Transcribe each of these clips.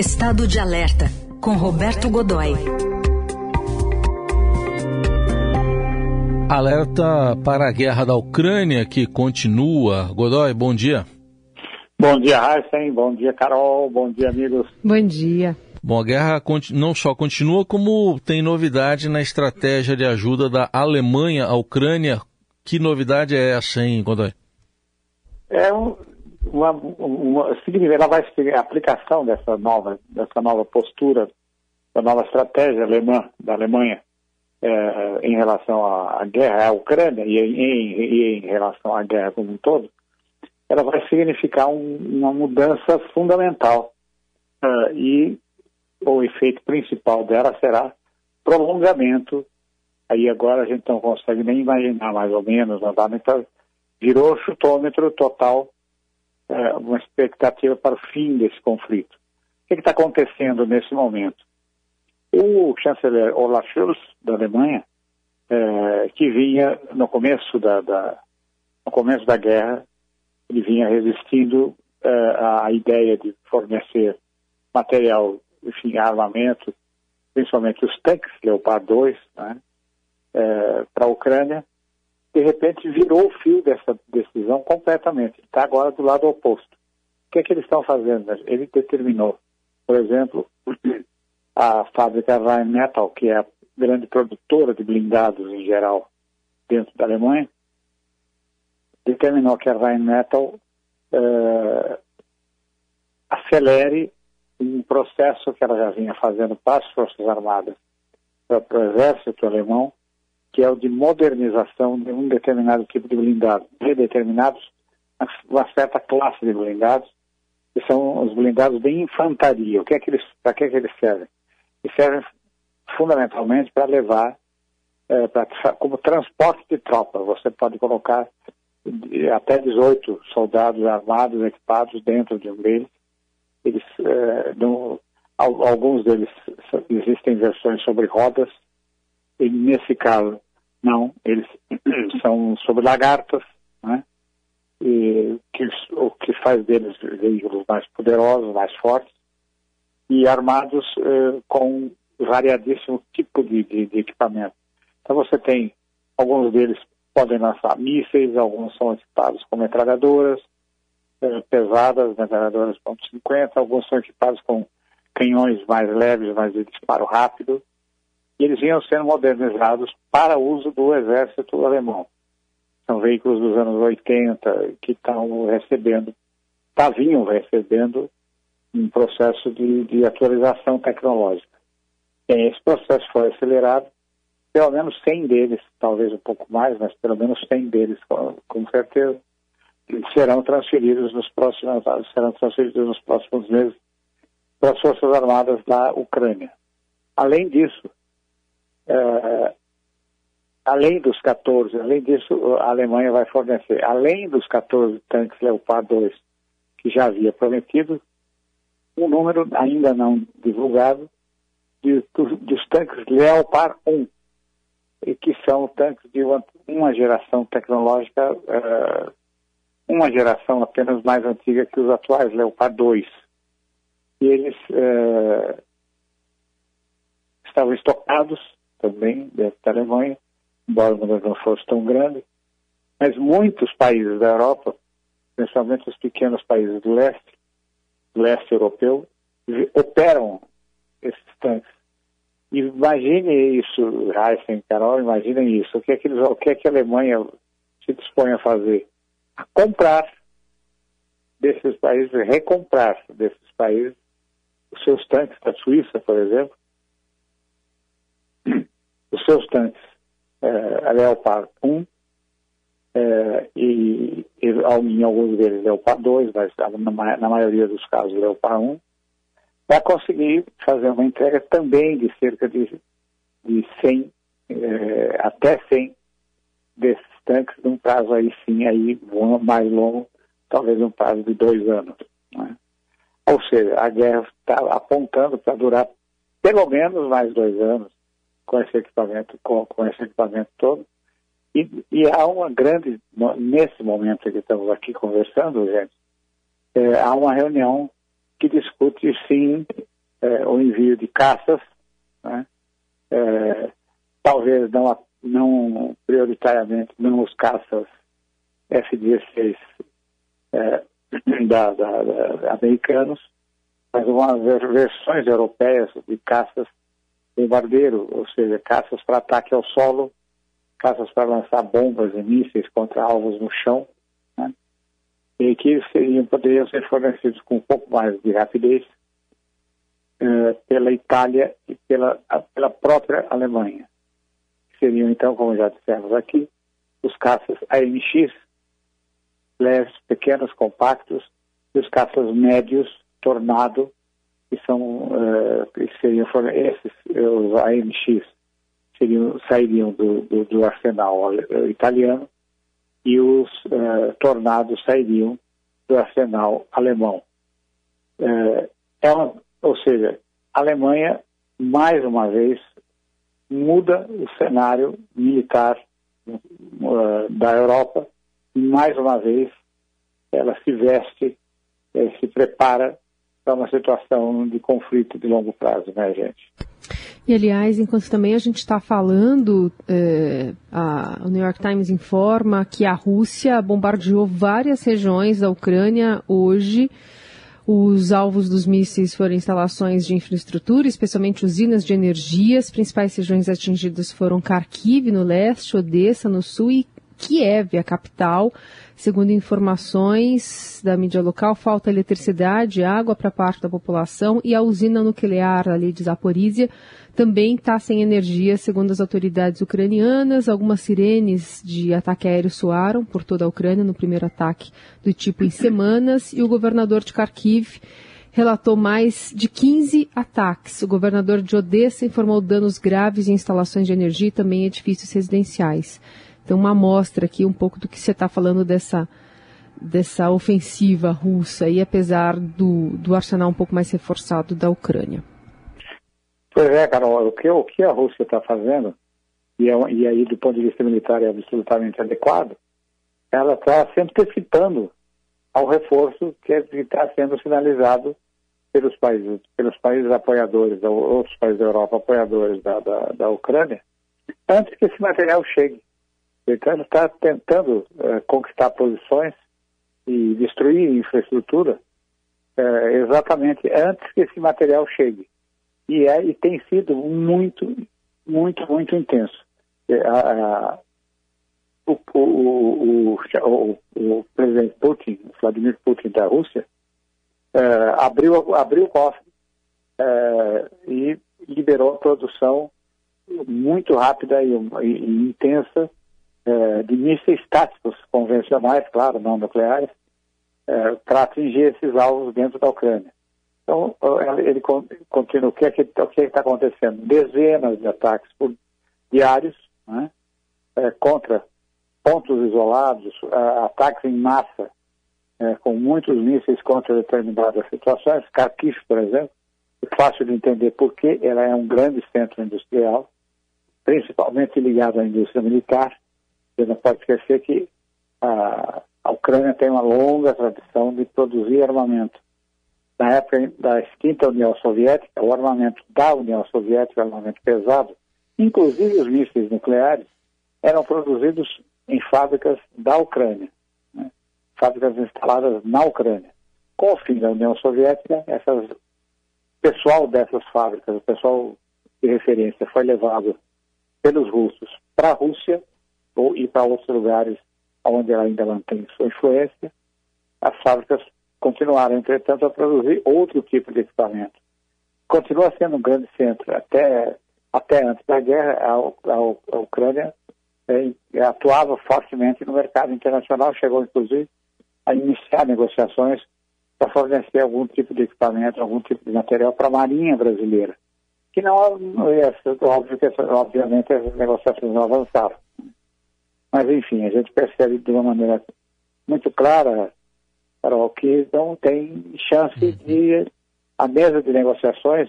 Estado de Alerta, com Roberto Godoy. Alerta para a guerra da Ucrânia que continua. Godoy, bom dia. Bom dia, Heisen. Bom dia, Carol. Bom dia, amigos. Bom dia. Bom, a guerra não só continua, como tem novidade na estratégia de ajuda da Alemanha à Ucrânia. Que novidade é essa, hein, Godoy? É um, uma, uma, ela vai a aplicação dessa nova, dessa nova postura, da nova estratégia alemã, da Alemanha é, em relação à, guerra à Ucrânia e em, em, relação à guerra como um todo, ela vai significar um, uma mudança fundamental. Uh, e o efeito principal dela será prolongamento. Aí agora a gente não consegue nem imaginar mais ou menos, não dá nem para... Virou chutômetro total é, uma expectativa para o fim desse conflito. O que está acontecendo nesse momento? O chanceler Olaf Scholz, da Alemanha, é, que vinha no começo da, da, no começo da guerra, ele vinha resistindo é, à ideia de fornecer material, enfim, armamento, principalmente os tanques Leopard 2, né, é, para a Ucrânia, de repente virou o fio dessa decisão completamente. Está agora do lado oposto. O que é que eles estão fazendo? Ele determinou, por exemplo, a fábrica Rheinmetall, que é a grande produtora de blindados em geral dentro da Alemanha, determinou que a Rheinmetall uh, acelere um processo que ela já vinha fazendo para as Forças Armadas, para o Exército Alemão, que é o de modernização de um determinado tipo de blindado, de determinados, uma certa classe de blindados, que são os blindados de infantaria. O que é que eles, para que, é que eles servem? Eles servem fundamentalmente para levar, é, pra, como transporte de tropa. Você pode colocar até 18 soldados armados, equipados dentro de um deles. Eles, é, no, alguns deles existem versões sobre rodas, e nesse caso, não, eles são sobre lagartas, né? E que, o que faz deles veículos mais poderosos, mais fortes, e armados eh, com variadíssimo tipo de, de, de, equipamento. Então você tem, alguns deles podem lançar mísseis, alguns são equipados com metralhadoras eh, pesadas, metralhadoras .50, alguns são equipados com canhões mais leves, mas de disparo rápido, eles vinham sendo modernizados para uso do exército alemão. São veículos dos anos 80 que estão recebendo, estavam recebendo um processo de, de atualização tecnológica. Esse processo foi acelerado, pelo menos 100 deles, talvez um pouco mais, mas pelo menos 100 deles, com, com certeza, serão transferidos nos próximos, serão transferidos nos próximos meses para as Forças Armadas da Ucrânia. Além disso, Uh, além dos 14, além disso, a Alemanha vai fornecer, além dos 14 tanques Leopard 2 que já havia prometido, um número ainda não divulgado de, dos, tanques Leopard 1, e que são tanques de uma, uma geração tecnológica, uh, uma geração apenas mais antiga que os atuais Leopard 2. E eles uh, estavam estocados também dentro da Alemanha, embora o número não fosse tão grande, mas muitos países da Europa, principalmente os pequenos países do leste, do leste europeu, operam esses tanques. Imagine isso, Heisen, Carol, imaginem isso. O que, é que eles, o que é que a Alemanha se dispõe a fazer? A comprar desses países, recomprar desses países os seus tanques da Suíça, por exemplo, os seus tanques a Leopard 1 é, e, e, em alguns deles Leopard 2, mas na, na maioria dos casos Leopard 1, para conseguir fazer uma entrega também de cerca de, de 100, é, até 100 desses tanques, num prazo aí sim aí mais longo, talvez um prazo de dois anos. Né? Ou seja, a guerra está apontando para durar pelo menos mais dois anos com esse equipamento, com, com esse equipamento todo. E, e, há uma grande, nesse momento que estamos aqui conversando, gente, é, há uma reunião que discute sim é, o envio de caças, né? é, talvez não, não prioritariamente não os caças F-16 é, da, da, da, americanos, mas algumas versões europeias de caças bombardeiro, ou seja, caças para ataque ao solo, caças para lançar bombas e mísseis contra alvos no chão, né? e que seriam, poderiam ser fornecidos com um pouco mais de rapidez uh, pela Itália e pela, pela própria Alemanha. Seriam, então, como já dissemos aqui, os caças AMX, leves, pequenos, compactos, e os caças médios, Tornado, que são uh, que seriam esses os AMX seriam sairiam do, do, do arsenal italiano e os uh, tornados sairiam do arsenal alemão. Uh, é uma, ou seja, a Alemanha mais uma vez muda o cenário militar da Europa e mais uma vez ela se veste, se prepara para uma situação de conflito de longo prazo, né, gente? E, aliás, enquanto também a gente está falando, é, a, o New York Times informa que a Rússia bombardeou várias regiões da Ucrânia hoje. Os alvos dos mísseis foram instalações de infraestrutura, especialmente usinas de energia. As principais regiões atingidas foram Kharkiv, no leste, Odessa, no sul, e Kiev, a capital. Segundo informações da mídia local, falta eletricidade água para parte da população e a usina nuclear ali de Zaporizhia também está sem energia, segundo as autoridades ucranianas. Algumas sirenes de ataque aéreo soaram por toda a Ucrânia no primeiro ataque do tipo em semanas e o governador de Kharkiv relatou mais de 15 ataques. O governador de Odessa informou danos graves em instalações de energia e também edifícios residenciais. Então, uma amostra aqui um pouco do que você está falando dessa, dessa ofensiva russa, e apesar do, do arsenal um pouco mais reforçado da Ucrânia. Pois é, Carol, o que, o que a Rússia está fazendo, e, é, e aí do ponto de vista militar é absolutamente adequado, ela está se antecipando ao reforço que está sendo sinalizado pelos países, pelos países apoiadores, outros países da Europa apoiadores da, da, da Ucrânia, antes que esse material chegue. Ele está tentando uh, conquistar posições e destruir infraestrutura uh, exatamente antes que esse material chegue. E, é, e tem sido muito, muito, muito intenso. Uh, o, o, o, o, presidente Putin, Vladimir Putin da Rússia, abriu, abriu o cofre e liberou a produção muito rápida e, e, e intensa é, de mísseis táticos convencionais, claro, não nucleares, é, para atingir esses alvos dentro da Ucrânia. Então, ele continua, o que é que é está acontecendo? Dezenas de ataques por, diários né, é, contra pontos isolados, ataques em massa, é, com muitos mísseis contra determinadas situações. Kharkiv, por exemplo, é fácil de entender porque ela é um grande centro industrial, principalmente ligado à indústria militar, você não pode esquecer que a, a Ucrânia tem uma longa tradição de produzir armamento. Na época da extinta União Soviética, o armamento da União Soviética, armamento pesado, inclusive os mísseis nucleares, eram produzidos em fábricas da Ucrânia, né? fábricas instaladas na Ucrânia. Com o fim da União Soviética, essas, pessoal dessas fábricas, o pessoal de referência, foi levado pelos russos para a Rússia ou ir para outros lugares onde ela ainda mantém sua influência, as fábricas continuaram, entretanto, a produzir outro tipo de equipamento. Continua sendo um grande centro. Até, até antes da guerra, a, a, a Ucrânia é, atuava fortemente no mercado internacional, chegou, inclusive, a iniciar negociações para fornecer algum tipo de equipamento, algum tipo de material para a Marinha brasileira. Que não, não é óbvio que, obviamente, as negociações não avançavam. Mas, enfim, a gente percebe de uma maneira muito clara, Carol, que não tem chance uhum. de a mesa de negociações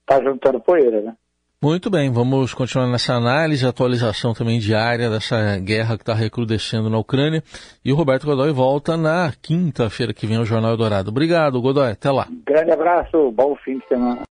estar tá juntando poeira, né? Muito bem, vamos continuar nessa análise, atualização também diária dessa guerra que está recrudescendo na Ucrânia. E o Roberto Godoy volta na quinta-feira que vem ao Jornal Eldorado. Obrigado, Godoy. Até lá. Grande abraço, bom fim de semana.